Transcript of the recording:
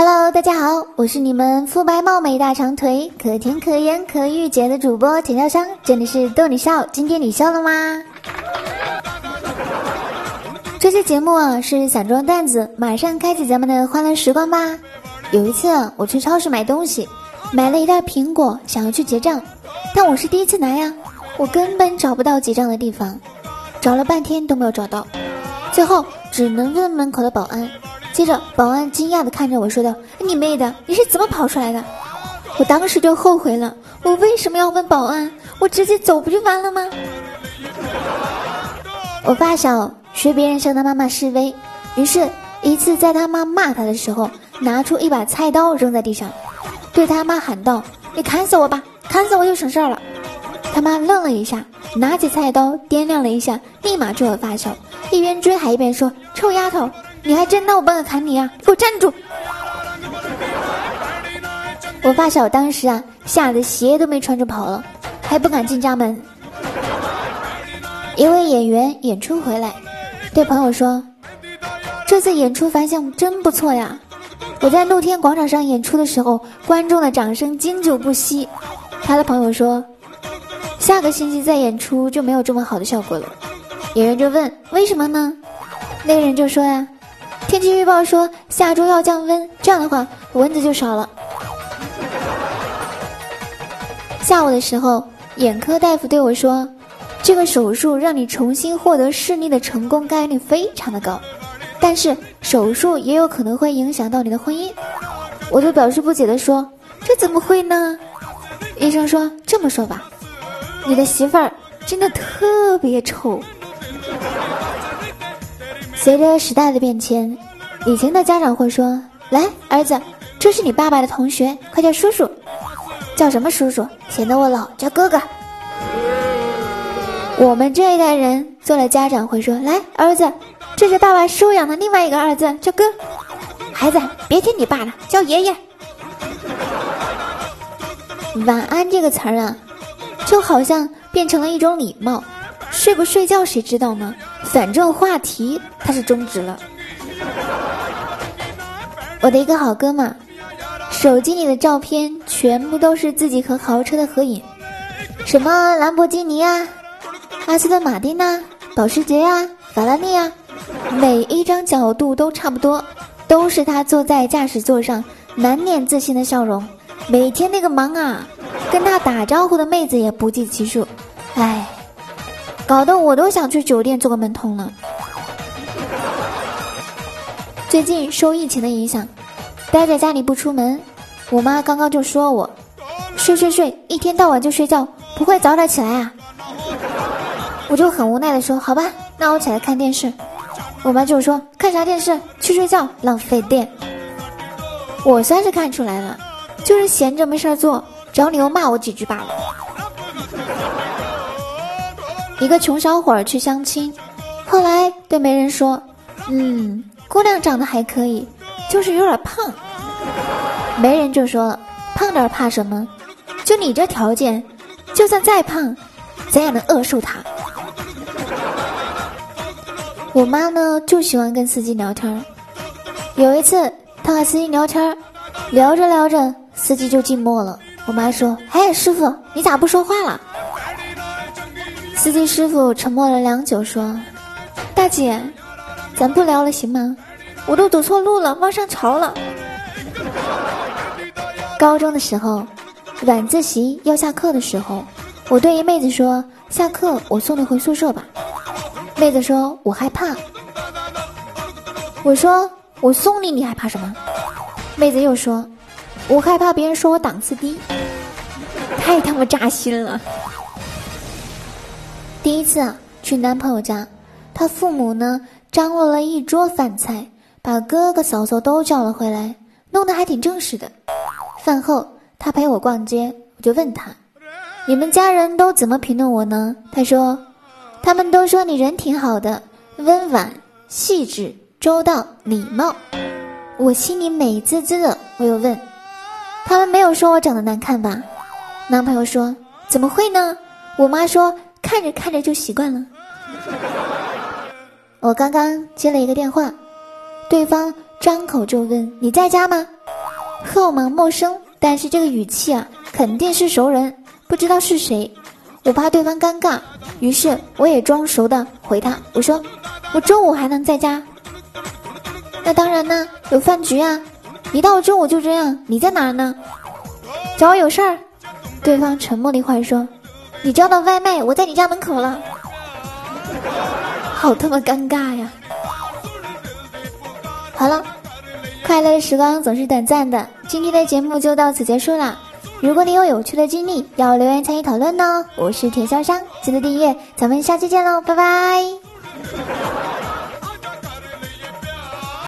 Hello，大家好，我是你们肤白貌美大长腿可甜可盐可御姐的主播田笑香，这里是逗你笑，今天你笑了吗？这期节目啊是散装段子，马上开启咱们的欢乐时光吧。有一次我去超市买东西，买了一袋苹果，想要去结账，但我是第一次来呀，我根本找不到结账的地方，找了半天都没有找到，最后只能问门口的保安。接着保安惊讶地看着我说道：“你妹的，你是怎么跑出来的？”我当时就后悔了，我为什么要问保安？我直接走不就完了吗？我发小学别人向他妈妈示威，于是一次在他妈骂他的时候。拿出一把菜刀扔在地上，对他妈喊道：“你砍死我吧，砍死我就省事儿了。”他妈愣了一下，拿起菜刀掂量了一下，立马追我发小，一边追还一边说：“臭丫头，你还真当我不敢砍你啊？给我站住！”我发小当时啊，吓得鞋都没穿就跑了，还不敢进家门。一位演员演出回来，对朋友说：“这次演出反响真不错呀。”我在露天广场上演出的时候，观众的掌声经久不息。他的朋友说，下个星期再演出就没有这么好的效果了。演员就问为什么呢？那个人就说呀，天气预报说下周要降温，这样的话蚊子就少了。下午的时候，眼科大夫对我说，这个手术让你重新获得视力的成功概率非常的高。但是手术也有可能会影响到你的婚姻，我就表示不解的说：“这怎么会呢？”医生说：“这么说吧，你的媳妇儿真的特别丑。”随着时代的变迁，以前的家长会说：“来，儿子，这是你爸爸的同学，快叫叔叔。”叫什么叔叔？显得我老，叫哥哥。我们这一代人做了家长会说：“来，儿子。”这是爸爸收养的另外一个儿子，叫哥。孩子，别听你爸的，叫爷爷。晚安这个词儿啊，就好像变成了一种礼貌。睡不睡觉谁知道呢？反正话题它是终止了。我的一个好哥们，手机里的照片全部都是自己和豪车的合影，什么兰博基尼啊、阿斯顿马丁呐、保时捷啊、法拉利啊。每一张角度都差不多，都是他坐在驾驶座上满脸自信的笑容。每天那个忙啊，跟他打招呼的妹子也不计其数。唉，搞得我都想去酒店做个门童了。最近受疫情的影响，待在家里不出门，我妈刚刚就说我睡睡睡，一天到晚就睡觉，不会早点起来啊？我就很无奈的说：“好吧，那我起来看电视。”我妈就说：“看啥电视？去睡觉，浪费电。”我算是看出来了，就是闲着没事做，找理由骂我几句罢了。一个穷小伙儿去相亲，后来对媒人说：“嗯，姑娘长得还可以，就是有点胖。”媒人就说了：“胖点怕什么？就你这条件，就算再胖，咱也能饿瘦他。”我妈呢就喜欢跟司机聊天。有一次，她和司机聊天，聊着聊着，司机就静默了。我妈说：“哎，师傅，你咋不说话了？”司机师傅沉默了良久，说：“大姐，咱不聊了行吗？我都走错路了，往上潮了。”高中的时候，晚自习要下课的时候，我对一妹子说：“下课我送你回宿舍吧。”妹子说：“我害怕。”我说：“我送你，你害怕什么？”妹子又说：“我害怕别人说我档次低。”太他妈扎心了！第一次啊，去男朋友家，他父母呢张罗了一桌饭菜，把哥哥嫂嫂都叫了回来，弄得还挺正式的。饭后，他陪我逛街，我就问他：“你们家人都怎么评论我呢？”他说。他们都说你人挺好的，温婉、细致、周到、礼貌，我心里美滋滋的。我又问，他们没有说我长得难看吧？男朋友说，怎么会呢？我妈说，看着看着就习惯了。我刚刚接了一个电话，对方张口就问你在家吗？号码陌生，但是这个语气啊，肯定是熟人，不知道是谁。我怕对方尴尬，于是我也装熟的回他，我说我中午还能在家。那当然呢，有饭局啊。一到中午就这样，你在哪儿呢？找我有事儿。对方沉默了一会儿说：“你叫的外卖，我在你家门口了。”好他妈尴尬呀！好了，快乐的时光总是短暂的，今天的节目就到此结束了。如果你有有趣的经历，要留言参与讨论哦。我是田潇商，记得订阅，咱们下期见喽，拜拜。